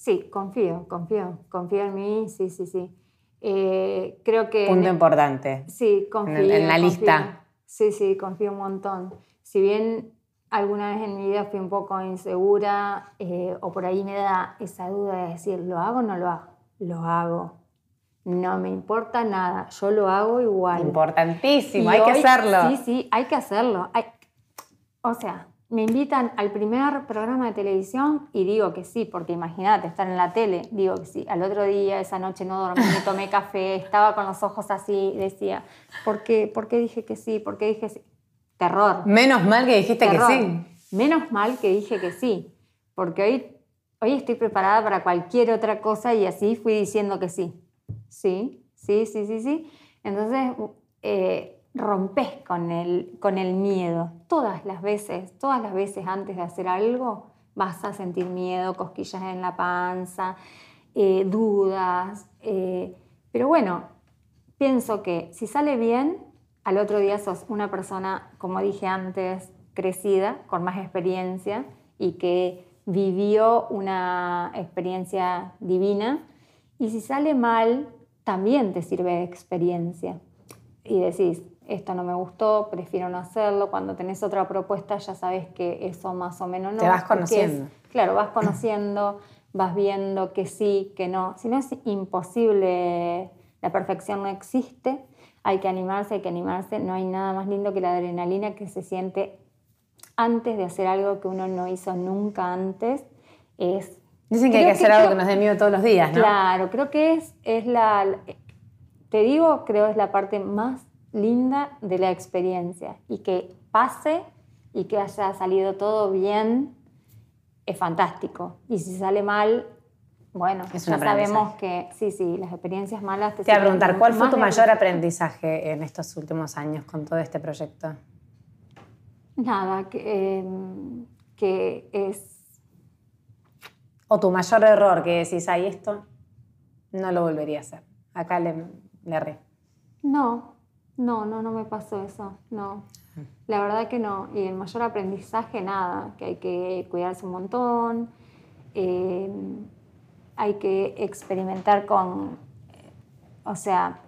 Sí, confío, confío, confío en mí, sí, sí, sí. Eh, creo que... Punto importante. Sí, confío. En, la lista. Sí, sí, confío un montón. Si bien alguna vez en mi vida fui un poco insegura eh, o por ahí me da esa duda de decir, ¿lo hago o no lo hago? Lo hago. No me importa nada, yo lo hago igual. Importantísimo, hay que hacerlo. Sí, sí, hay que hacerlo. o sea, me invitan al primer programa de televisión y digo que sí, porque imagínate, estar en la tele, digo que sí. Al otro día, esa noche no dormí, tomé café, estaba con los ojos así, decía, ¿por qué, ¿por qué dije que sí? ¿Por qué dije sí? Terror. Menos mal que dijiste que sí. Menos mal que dije que sí, porque hoy, hoy estoy preparada para cualquier otra cosa y así fui diciendo que sí. Sí, sí, sí, sí, sí. Entonces, eh, rompes con el, con el miedo. Todas las veces, todas las veces antes de hacer algo, vas a sentir miedo, cosquillas en la panza, eh, dudas. Eh, pero bueno, pienso que si sale bien, al otro día sos una persona, como dije antes, crecida, con más experiencia y que vivió una experiencia divina. Y si sale mal, también te sirve de experiencia. Y decís, esto no me gustó, prefiero no hacerlo. Cuando tenés otra propuesta ya sabes que eso más o menos no. Te vas conociendo. claro, vas conociendo, vas viendo que sí, que no. Si no es imposible, la perfección no existe. Hay que animarse, hay que animarse. No hay nada más lindo que la adrenalina que se siente antes de hacer algo que uno no hizo nunca antes. Es Dicen que hay que hacer algo que nos dé miedo todos los días, ¿no? Claro, creo que es, es la, te digo, creo es la parte más linda de la experiencia y que pase y que haya salido todo bien es fantástico. Y si sale mal, bueno, ya sabemos que sí, sí, las experiencias malas te Te voy a preguntar, ¿cuál fue tu mayor aprendizaje en estos últimos años con todo este proyecto? Nada, que, em, que es... O tu mayor error, que decís, ahí esto no lo volvería a hacer. Acá le, le. No, no, no, no me pasó eso, no. La verdad que no. Y el mayor aprendizaje, nada, que hay que cuidarse un montón, eh, hay que experimentar con, o sea,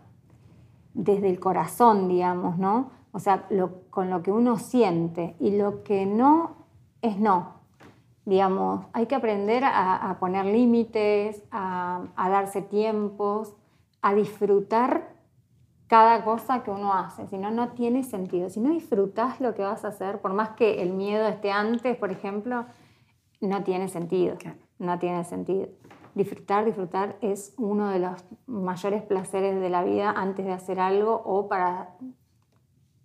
desde el corazón, digamos, ¿no? O sea, con lo que uno siente y lo que no es no. Digamos, hay que aprender a, poner límites, a darse tiempos, a disfrutar cada cosa que uno hace, si no, no tiene sentido. Si no disfrutas lo que vas a hacer, por más que el miedo esté antes, por ejemplo, no tiene sentido. No tiene sentido. Disfrutar, disfrutar es uno de los mayores placeres de la vida antes de hacer algo o para,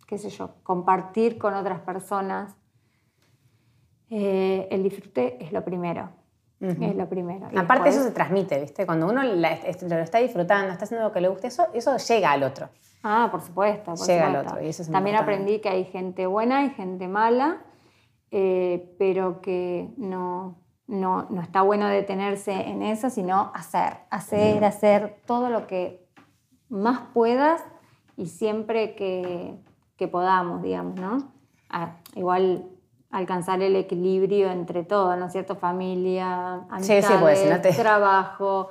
qué sé yo, compartir con otras personas. Eh, el disfrute es lo primero. Es lo primero. Aparte eso se transmite, ¿viste? Cuando uno lo está disfrutando, está haciendo lo que le gusta, eso, eso llega al otro. Ah, por supuesto. llega al otro. También aprendí que hay gente buena y gente mala, eh, pero que no, no, no, está bueno detenerse en eso, sino hacer, hacer, hacer todo lo que más puedas y siempre que, que podamos, digamos, ¿no? Ah, igual alcanzar el equilibrio entre todo, ¿no es cierto? Familia, amistades, trabajo,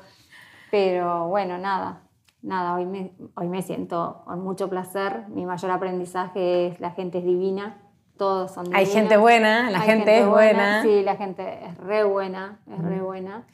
pero bueno, nada, nada, hoy me, hoy me siento con mucho placer, mi mayor aprendizaje es la gente es divina, todos son Hay divinos. gente buena, la Hay gente, es buena. Sí, la gente es re buena, es re buena.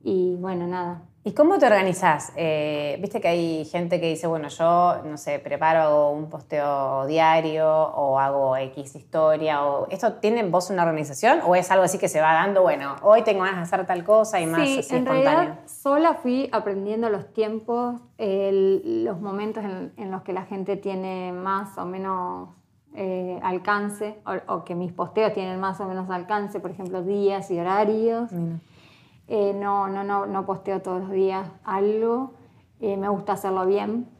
Y bueno, nada. ¿Y cómo te organizás? Eh, Viste que hay gente que dice, bueno, yo, no sé, preparo un posteo diario o hago X historia. O, ¿Esto tiene vos una organización o es algo así que se va dando, bueno, hoy tengo ganas de hacer tal cosa y más sí, así en espontáneo? realidad sola fui aprendiendo los tiempos, el- los momentos en, en los que la gente tiene más o menos eh, alcance o, o que mis posteos tienen más o menos alcance, por ejemplo, días y horarios. Mira. Eh, no, no, no, no posteo todos los días algo. Eh, me gusta hacerlo bien.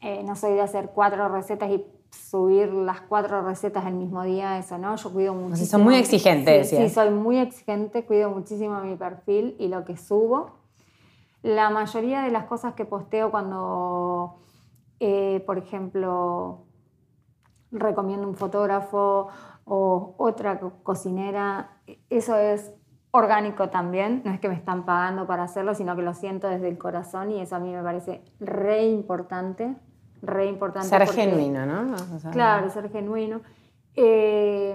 Eh, no soy de hacer cuatro recetas y subir las cuatro recetas el mismo día, eso no. Yo cuido muchísimo. sos muy exigente, Sí, soy muy exigente, cuido muchísimo mi perfil y lo que subo. La mayoría de las cosas que posteo cuando, eh, por ejemplo, recomiendo un fotógrafo o otra co- cocinera, eso es orgánico también, no es que me están pagando para hacerlo, sino que lo siento desde el corazón y eso a mí me parece re importante, re importante. Ser porque- genuino, ¿no? O sea, Claro, ser genuino. Eh,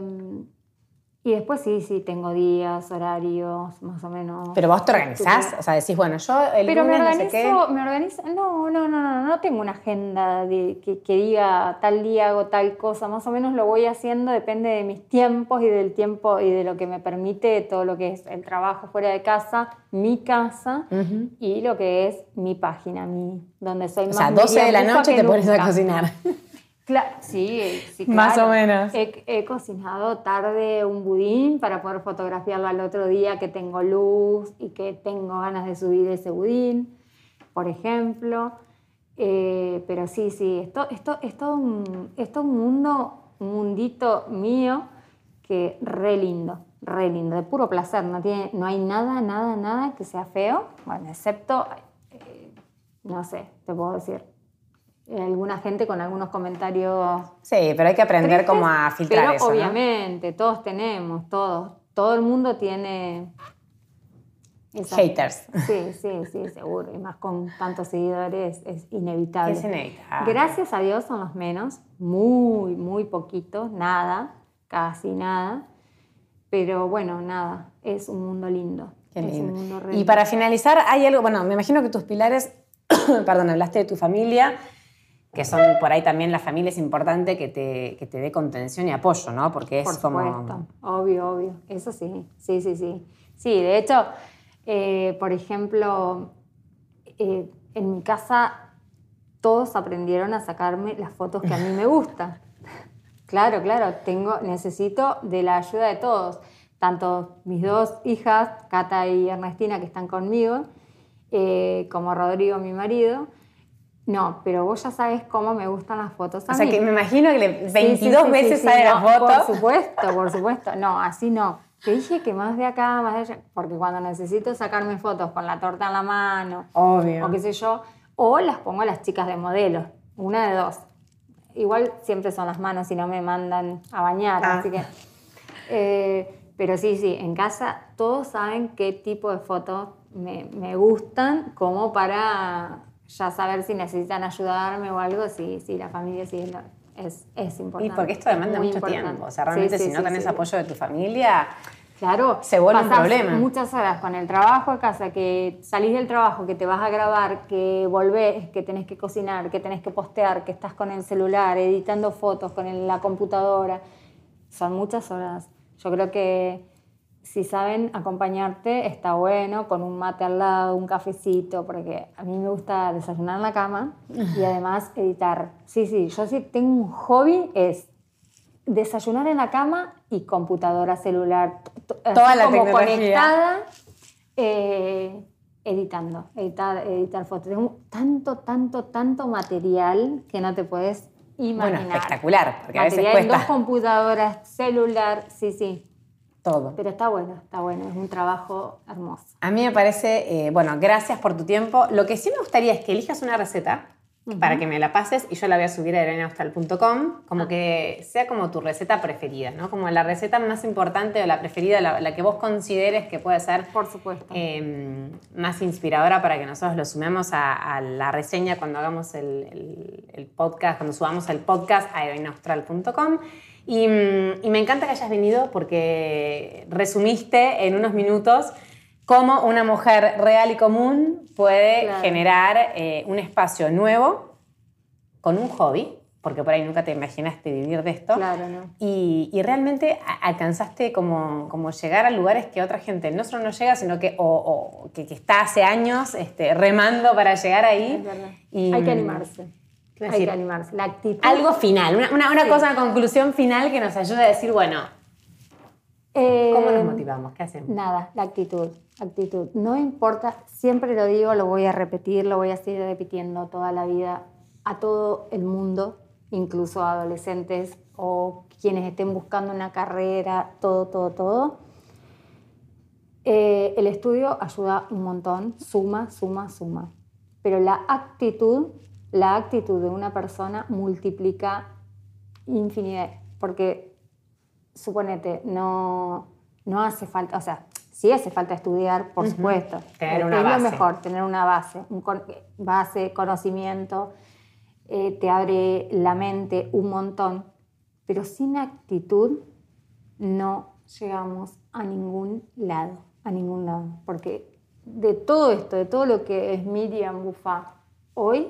y después sí, sí, tengo días, horarios, más o menos. Pero vos te organizás, o sea, decís, bueno, yo el Pero me lunes no sé organizo, qué. me organizo, no, no, no, no, no tengo una agenda de, que, que diga tal día hago tal cosa, más o menos lo voy haciendo, depende de mis tiempos y del tiempo y de lo que me permite todo lo que es el trabajo fuera de casa, mi casa y lo que es mi página, mi, donde soy O más sea, 12 de la noche te pones a cocinar. Claro, sí, sí, Más claro. o menos. He, he cocinado tarde un budín para poder fotografiarlo al otro día que tengo luz y que tengo ganas de subir ese budín, por ejemplo. Eh, pero sí, sí, esto, esto, es, todo un, es un mundo, un mundito mío que re lindo, re lindo, de puro placer. No, tiene, no hay nada, nada, nada que sea feo, bueno, excepto, eh, no sé, te puedo decir, alguna gente con algunos comentarios Sí, pero hay que aprender tristes, cómo a filtrar pero eso. ¿no? obviamente, todos tenemos, todos, todo el mundo tiene... esa- Haters. Sí, sí, sí, seguro. Y más con tantos seguidores es inevitable. Es inevitable. Gracias a Dios son los menos, muy, muy poquitos, nada, casi nada. Pero bueno, nada, es un mundo lindo. Qué es lindo. un mundo Y para finalizar, hay algo, bueno, me imagino que tus pilares, perdón, hablaste de tu familia, que son por ahí también la familia es importante que te, que te dé contención y apoyo, ¿no? Porque es Por como... obvio, obvio. Eso sí, sí, sí, sí. Sí, de hecho, eh, por ejemplo, eh, en mi casa todos aprendieron a sacarme las fotos que a mí me gustan. Claro, claro, tengo, necesito de la ayuda de todos, tanto mis dos hijas, Cata y Ernestina, que están conmigo, eh, como Rodrigo, mi marido. No, pero vos ya sabes cómo me gustan las fotos. A O sea, mí. que me imagino que le- Sí, 22 sí, sí, veces sí, sale sí, la no, foto. Por supuesto, por supuesto. No, así no. Te dije que más de acá, más de allá. Porque cuando necesito sacarme fotos con la torta en la mano, Obvio. o qué sé yo, o las pongo a las chicas de modelo. Una de dos. Igual siempre son las manos y no me mandan a bañar, Ah. así que. eh, pero sí, sí, en casa todos saben qué tipo de fotos me, me gustan, como para ya saber si necesitan ayudarme o algo. Sí, sí, la familia sí es, lo- es, es Y importante. porque esto demanda muy mucho importante. tiempo. O sea, realmente Sí, sí, si no tenés apoyo de tu familia, Claro, Se vuelve un problema. muchas horas con el trabajo a casa, que salís del trabajo, que te vas a grabar, que volvés, que tenés que cocinar, que tenés que postear, que estás con el celular, editando fotos con la computadora. Son muchas horas. Yo creo que si saben acompañarte, está bueno, con un mate al lado, un cafecito, porque a mí me gusta desayunar en la cama y además editar. Sí, sí, yo sí tengo un hobby, es desayunar en la cama y computadora, celular, Toda la como tecnología. conectada, eh, editando, editar, editar fotos. Tengo tanto, tanto, tanto material que no te puedes imaginar. bueno, espectacular, porque a veces Material en dos computadoras, celular, sí, sí. Todo. Pero está bueno, está bueno, es un trabajo hermoso. A mí me parece, eh, bueno, gracias por tu tiempo. Lo que sí me gustaría es que elijas una receta para que me la pases y yo la voy a subir a erenaustal.com, como que sea como tu receta preferida, ¿no? Como la receta más importante o la preferida, la, la que vos consideres que puede ser Por supuesto. eh, más inspiradora para que nosotros lo sumemos a, a la reseña cuando hagamos el, el- el podcast, cuando subamos el podcast a erenaustral.com. Y, mm, y me encanta que hayas venido porque resumiste en unos minutos cómo una mujer real y común puede Claro. generar eh, un espacio nuevo con un hobby, porque por ahí nunca te imaginaste vivir de esto. Claro, ¿no? Y, y realmente alcanzaste como, como llegar a lugares que otra gente no solo no llega, sino que, o, o que, que está hace años este, remando para llegar ahí. Y- Hay que animarse. ¿Qué iba a Hay decir? que animarse. La actitud. Algo final, una, una, una Sí. cosa, una conclusión final que nos ayude a decir, bueno, Eh, ¿cómo nos motivamos? ¿Qué hacemos? Nada, la actitud, actitud. No importa, siempre lo digo, lo voy a repetir, lo voy a seguir repitiendo toda la vida a todo el mundo, incluso a adolescentes o quienes estén buscando una carrera, todo, todo, todo. Eh, el estudio ayuda un montón, suma, suma, suma. Pero la actitud, la actitud de una persona multiplica infinidad, porque suponete, no, no hace falta, o sea, sí hace falta estudiar, por supuesto. Tener Es una lo base. mejor, tener una base, un con- base, conocimiento, eh, te abre la mente un montón, pero sin actitud no llegamos a ningún lado, a ningún lado, porque de todo esto, de todo lo que es Miriam Buffá hoy,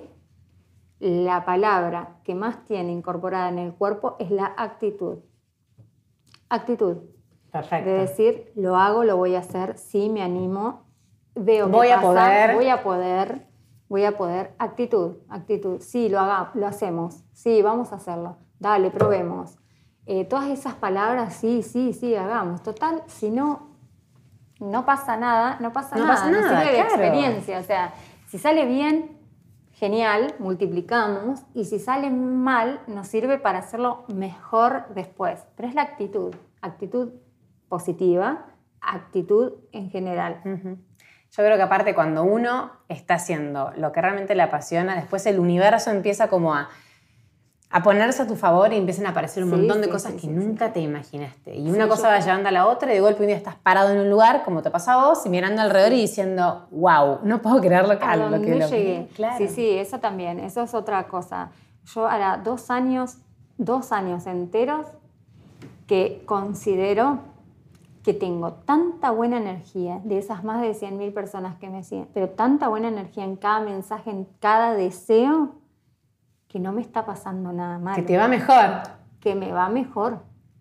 la palabra que más tiene incorporada en el cuerpo es la actitud. Actitud. Perfecto. De decir, lo hago, lo voy a hacer, sí, me animo, veo que Voy a pasa, poder. voy a poder, voy a poder. Actitud, actitud. Sí, lo, haga, lo hacemos. Sí, vamos a hacerlo. Dale, probemos. Eh, todas esas palabras, sí, sí, sí, hagamos. Total, si no, no pasa nada, no pasa No nada. pasa nada, sirve de claro. experiencia. O sea, si sale bien, genial, multiplicamos. Y si sale mal, nos sirve para hacerlo mejor después. Pero es la actitud. Actitud positiva, actitud en general. Yo creo que aparte cuando uno está haciendo lo que realmente le apasiona, después el universo empieza como a, a ponerse a tu favor y empiezan a aparecer un Sí, montón de sí, cosas sí, que nunca te imaginaste. Y una cosa va llevando a la otra y de golpe un día estás parado en un lugar, como te pasa a vos, y mirando alrededor y diciendo, wow, no puedo creer lo que, a lo que lo llegué. Claro. Sí, sí, eso también, eso es otra cosa. Yo ahora dos años, dos años enteros que considero que tengo tanta buena energía de esas más de 100.000 personas que me siguen, pero tanta buena energía en cada mensaje, en cada deseo, que no me está pasando nada mal. Que te va mejor. que me va mejor,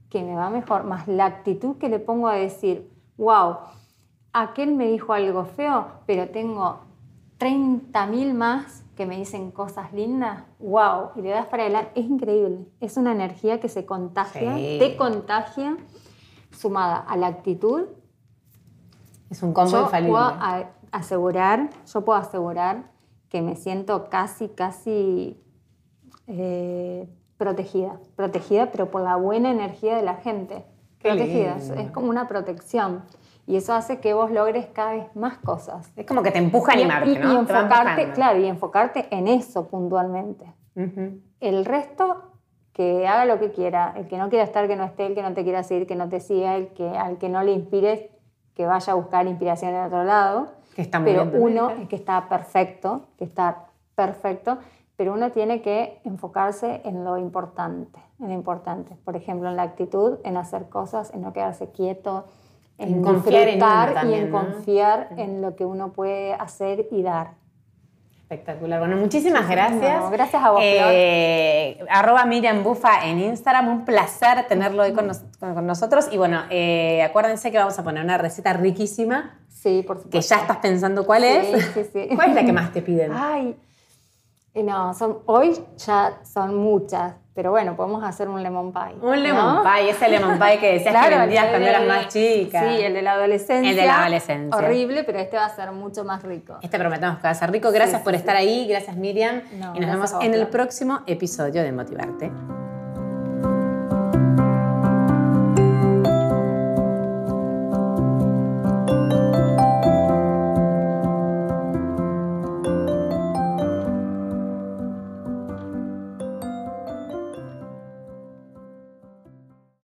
que me va mejor, más la actitud que le pongo a decir, wow, aquel me dijo algo feo, pero tengo 30.000 más que me dicen cosas lindas, wow, y le das para adelante, es increíble, es una energía que se contagia, Sí. te contagia, sumada a la actitud, Es un combo yo infalible. puedo asegurar, yo puedo asegurar que me siento casi, casi eh, protegida. Protegida, pero por la buena energía de la gente. Qué protegida, es, lindo. es como una protección. Y eso hace que vos logres cada vez más cosas. Es como que te empuja a Y- animarte, y, ¿no? y Te va enfocarte, claro, y enfocarte en eso puntualmente. El resto, que haga lo que quiera. El que no quiera estar, que no esté. El que no te quiera seguir, que no te siga. El que, al que no le inspires, que vaya a buscar inspiración en otro lado. Que está muy pero bien uno es que está perfecto, que está perfecto, pero uno tiene que enfocarse en lo importante, en lo importante. Por ejemplo, en la actitud, en hacer cosas, en no quedarse quieto, en, En confiar en también, y en ¿no? confiar en lo que uno puede hacer y dar. Espectacular. Bueno, muchísimas gracias. No, gracias a vos, Eh, arroba Miriam Bufa en Instagram. Un placer tenerlo hoy con, nos- con- con nosotros. Y bueno, eh, acuérdense que vamos a poner una receta riquísima Sí, por supuesto. que ya estás pensando cuál Sí, es. sí, sí. ¿Cuál es la que más te piden? Ay, no, son, hoy ya son muchas, pero bueno, podemos hacer un lemon pie. Un lemon pie, ese lemon pie que decías que Claro, vendías el cuando eras más chica. Sí, el de la adolescencia. El de la adolescencia. Horrible, pero este va a ser mucho más rico. Este prometemos que va a ser rico. Gracias Sí, por sí, estar sí. ahí. Gracias, Miriam. No, y nos vemos en el próximo episodio de Motivarte.